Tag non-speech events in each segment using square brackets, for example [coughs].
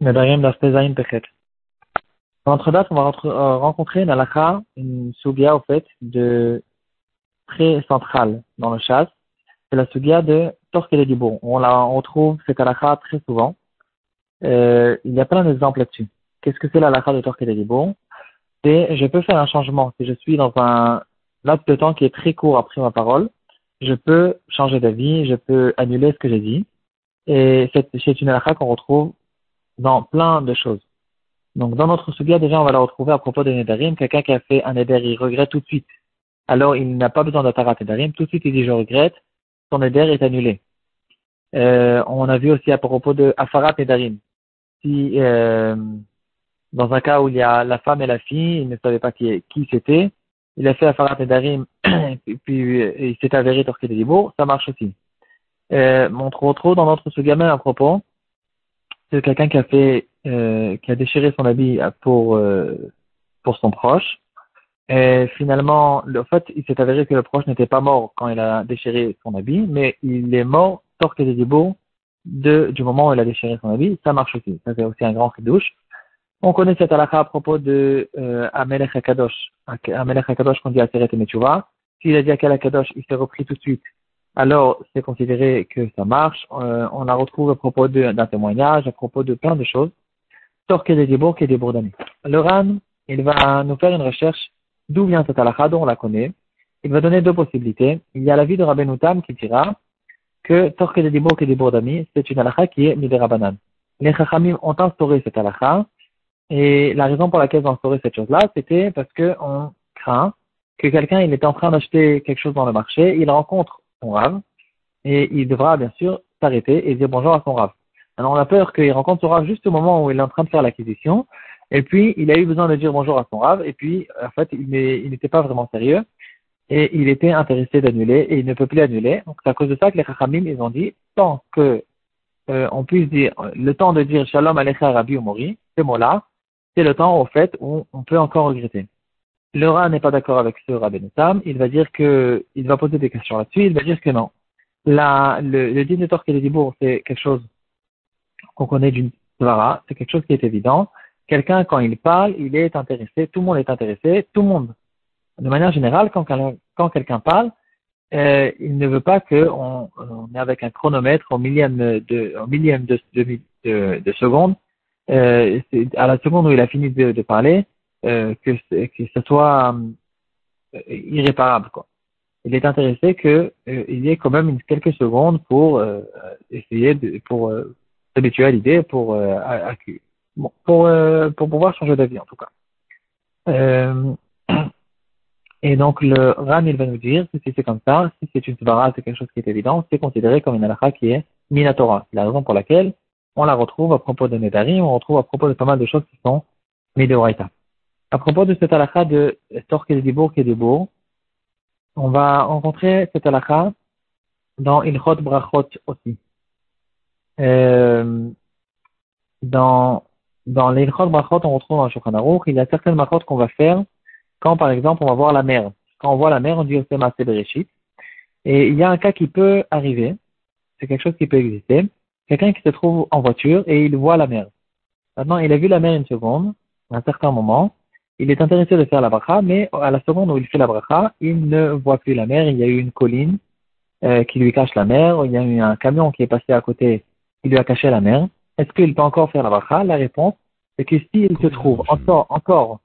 Nedarim d'Aspezaïn Pechet. Dans notre date, on va euh, rencontrer une halakha, une sugia, au fait, de très centrale dans le chasse. C'est la sugia de Torque et Dibour. On la retrouve cette halakha très souvent. Euh, il y a plein d'exemples là-dessus. Qu'est-ce que c'est la halakha de Torque et? C'est, je peux faire un changement. Si je suis dans un laps de temps qui est très court après ma parole, je peux changer d'avis, je peux annuler ce que j'ai dit. Et c'est une halakha qu'on retrouve dans plein de choses. Donc, dans notre sujet, déjà, on va la retrouver à propos de Nedarim. Quelqu'un qui a fait un Neder, il regrette tout de suite. Alors, il n'a pas besoin d'Atarat Nedarim. Tout de suite, il dit, je regrette. Son Neder est annulé. Euh, on a vu aussi à propos de Afarat Nedarim. Si, euh, dans un cas où il y a la femme et la fille, il ne savait pas qui, qui c'était, il a fait Afarat Nedarim, [coughs] et puis il s'est avéré Torqué de Libourg, ça marche aussi. Euh, on dans notre sujet à propos c'est quelqu'un qui a fait, euh, qui a déchiré son habit pour euh, pour son proche. Et finalement, en fait, il s'est avéré que le proche n'était pas mort quand il a déchiré son habit, mais il est mort torque des débots de, du moment où il a déchiré son habit. Ça marche aussi. Ça, c'est aussi un grand douche. On connaît cette halakha à propos de euh, Amelech HaKadosh. Amelech HaKadosh qu'on dit à Seret Metuva. S'il a dit à Kadosh, il s'est repris tout de suite alors c'est considéré que ça marche. Euh, on la retrouve à propos d'un témoignage, à propos de plein de choses. Torque des débours et des bourdonnées. Le RAN, il va nous faire une recherche d'où vient cette halakha, dont on la connaît. Il va donner deux possibilités. Il y a la vie de Rabben Utam qui dira que Torque des débours et des bourdonnées, c'est une halakha qui est Miderabanan. Les Chachamim ont instauré cette halakha. Et la raison pour laquelle ils ont instauré cette chose-là, c'était parce qu'on craint que quelqu'un, il est en train d'acheter quelque chose dans le marché, il rencontre rave, et il devra bien sûr s'arrêter et dire bonjour à son rave. Alors on a peur qu'il rencontre son rave juste au moment où il est en train de faire l'acquisition, et puis il a eu besoin de dire bonjour à son rave, et puis en fait il n'était pas vraiment sérieux, et il était intéressé d'annuler, et il ne peut plus annuler. Donc c'est à cause de ça que les Chachamim, ils ont dit, tant que euh, on puisse dire, le temps de dire Shalom Alecha Rabbi Mori, ces mots-là, c'est le temps au fait où on peut encore regretter le rat n'est pas d'accord avec ce Rabben Tam, il va dire que, il va poser des questions là-dessus, il va dire que non. La, le, le din de Torque et c'est quelque chose qu'on connaît d'une Svara, c'est quelque chose qui est évident. Quelqu'un, quand il parle, il est intéressé, tout le monde est intéressé, tout le monde. De manière générale, quand, quelqu'un parle, euh, il ne veut pas qu'on on est avec un chronomètre au millième de, seconde. Euh, à la seconde où il a fini de parler, euh, que, que ce soit euh, irréparable. Quoi. Il est intéressé qu'il euh, y ait quand même quelques secondes pour essayer pour s'habituer à l'idée, pour, bon, pour, pour pouvoir changer d'avis en tout cas. [clears throat] et donc le Ram il va nous dire si c'est comme ça, si c'est une svara, c'est quelque chose qui est évident, c'est considéré comme une halakha qui est minatora. C'est la raison pour laquelle on la retrouve à propos de Nedari, on retrouve à propos de pas mal de choses qui sont midoraita. À propos de cette halakha de de et de on va rencontrer cette halakha dans Ilchot Brachot aussi. Euh, dans dans l'Ilchot Brachot, on retrouve dans Shulchan Aruch, il y a certaines brachot qu'on va faire quand, par exemple, on va voir la mer. Quand on voit la mer, on dit Osema Bereshit. Et il y a un cas qui peut arriver, c'est quelque chose qui peut exister. Quelqu'un qui se trouve en voiture et il voit la mer. Maintenant, il a vu la mer une seconde, à un certain moment, il est intéressé de faire la bracha, mais à la seconde où il fait la bracha, il ne voit plus la mer. Il y a eu une colline euh, qui lui cache la mer. Il y a eu un camion qui est passé à côté qui lui a caché la mer. Est-ce qu'il peut encore faire la bracha? La réponse est que s'il se trouve encore, encore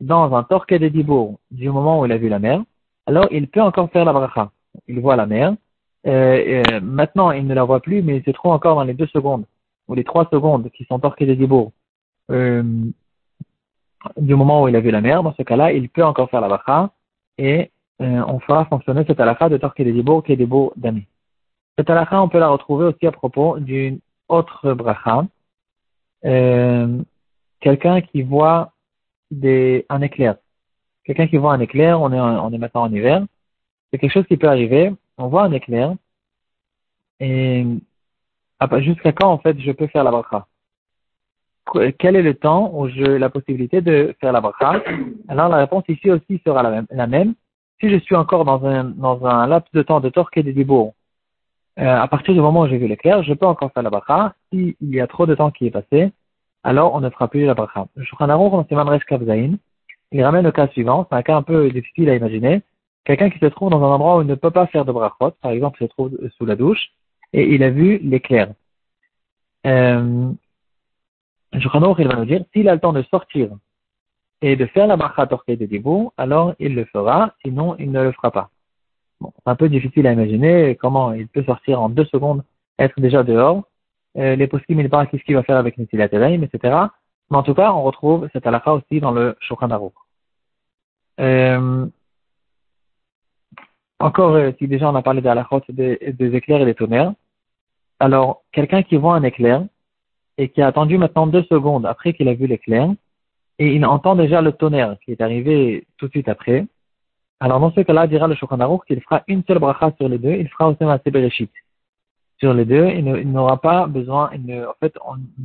dans un torquet de dibour du moment où il a vu la mer, alors il peut encore faire la bracha. Il voit la mer. Euh, euh, maintenant, il ne la voit plus, mais il se trouve encore dans les deux secondes ou les trois secondes qui sont torqués de dibour. Euh, du moment où il a vu la mer, dans ce cas-là, il peut encore faire la bracha et euh, on fera fonctionner cette halakha de Torque des qui est beaux d'amis. Cette halakha, on peut la retrouver aussi à propos d'une autre bracha. Euh, quelqu'un qui voit des, un éclair. Quelqu'un qui voit un éclair, on est, on est maintenant en hiver. C'est quelque chose qui peut arriver. On voit un éclair. Et jusqu'à quand, en fait, je peux faire la bracha? Quel est le temps où j'ai la possibilité de faire la bracha Alors la réponse ici aussi sera la même. Si je suis encore dans un, laps de temps de torque et de dibour, euh, à partir du moment où j'ai vu l'éclair, je peux encore faire la bracha. S'il y a trop de temps qui est passé, alors on ne fera plus la bracha. Il ramène le cas suivant, c'est un cas un peu difficile à imaginer. Quelqu'un qui se trouve dans un endroit où il ne peut pas faire de brachot, par exemple, il se trouve sous la douche, et il a vu l'éclair. Euh, il va nous dire, s'il a le temps de sortir et de faire la bracha torquée de Dibou, alors il le fera, sinon il ne le fera pas. Bon, c'est un peu difficile à imaginer comment il peut sortir en deux secondes, être déjà dehors. Euh, les possibles, il pas qu'est-ce qu'il va faire avec Netilat etc. Mais en tout cas, on retrouve cette halakha aussi dans le Shulchan euh, encore, euh, si déjà on a parlé de halachot, des, des éclairs et des tonnerres, alors quelqu'un qui voit un éclair et qui a attendu maintenant deux secondes après qu'il a vu l'éclair, et il entend déjà le tonnerre qui est arrivé tout de suite après, alors dans ce cas-là, dira le Shulchan qu'il fera une seule bracha sur les deux, il fera aussi un Bereshit sur les deux, il n'aura pas besoin, en fait,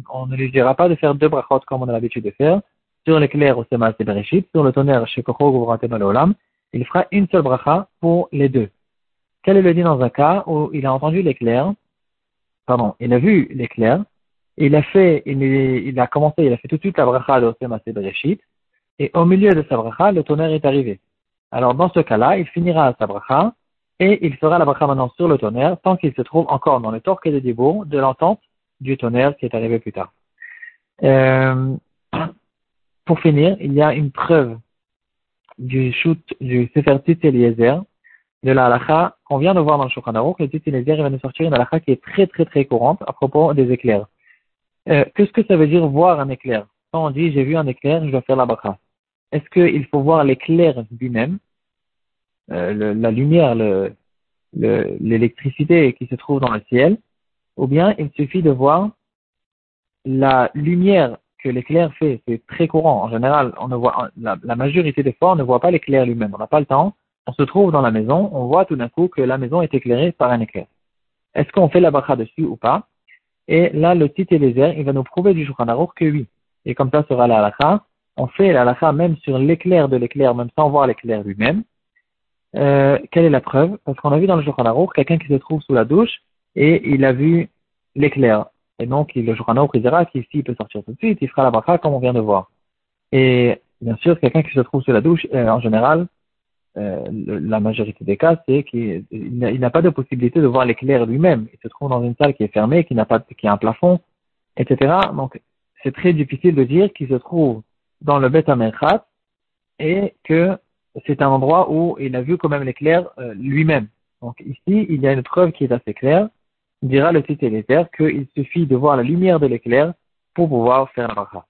on, ne lui dira pas de faire deux brachot comme on a l'habitude de faire. Sur l'éclair au Sema Bereshit, sur le tonnerre chez Kocho Olam, il fera une seule bracha pour les deux. Quel est le dit dans un cas où il a entendu l'éclair, pardon, il a vu l'éclair, il a fait, il, a commencé, il a fait tout de suite la bracha de Sema Bereshit, et au milieu de sa bracha, le tonnerre est arrivé. Alors dans ce cas-là, il finira sa bracha, et il fera la bracha maintenant sur le tonnerre tant qu'il se trouve encore dans le torque de Dibour de l'entente du tonnerre qui est arrivé plus tard. Euh, pour finir, il y a une preuve du shoot du Sefer Eliezer de la halakha qu'on vient de voir dans le Shulchan Aruch. Le Eliezer va nous sortir une halakha qui est très très très courante à propos des éclairs. Euh, Qu'est-ce que ça veut dire voir un éclair? Quand on dit j'ai vu un éclair, je dois faire la bracha. Est-ce qu'il faut voir l'éclair lui-même? Euh, la lumière, l'électricité qui se trouve dans le ciel, ou bien il suffit de voir la lumière que l'éclair fait. C'est très courant. En général, on ne voit, la, majorité des fois, on ne voit pas l'éclair lui-même. On n'a pas le temps. On se trouve dans la maison, on voit tout d'un coup que la maison est éclairée par un éclair. Est-ce qu'on fait la bracha dessus ou pas? Et là, le titre et il va nous prouver du Shulchan que oui. Et comme ça sera la halakha. On fait la halakha même sur l'éclair de l'éclair, même sans voir l'éclair lui-même. Euh, quelle est la preuve? Parce qu'on a vu dans le Shulchan quelqu'un qui se trouve sous la douche et il a vu l'éclair. Et donc, le Shulchan Aruch, il dira qu'ici, peut sortir tout de suite, il fera la bracha comme on vient de voir. Et bien sûr, quelqu'un qui se trouve sous la douche, euh, en général, euh, la majorité des cas, c'est qu'il n'a pas de possibilité de voir l'éclair lui-même. Il se trouve dans une salle qui est fermée, qui n'a pas, qui a un plafond, etc. Donc, c'est très difficile de dire qu'il se trouve dans le Beth Amerchat et que c'est un endroit où il a vu quand même l'éclair euh, lui-même. Donc ici, il y a une preuve qui est assez claire. Il dira le titre qu'il suffit de voir la lumière de l'éclair pour pouvoir faire la bracha.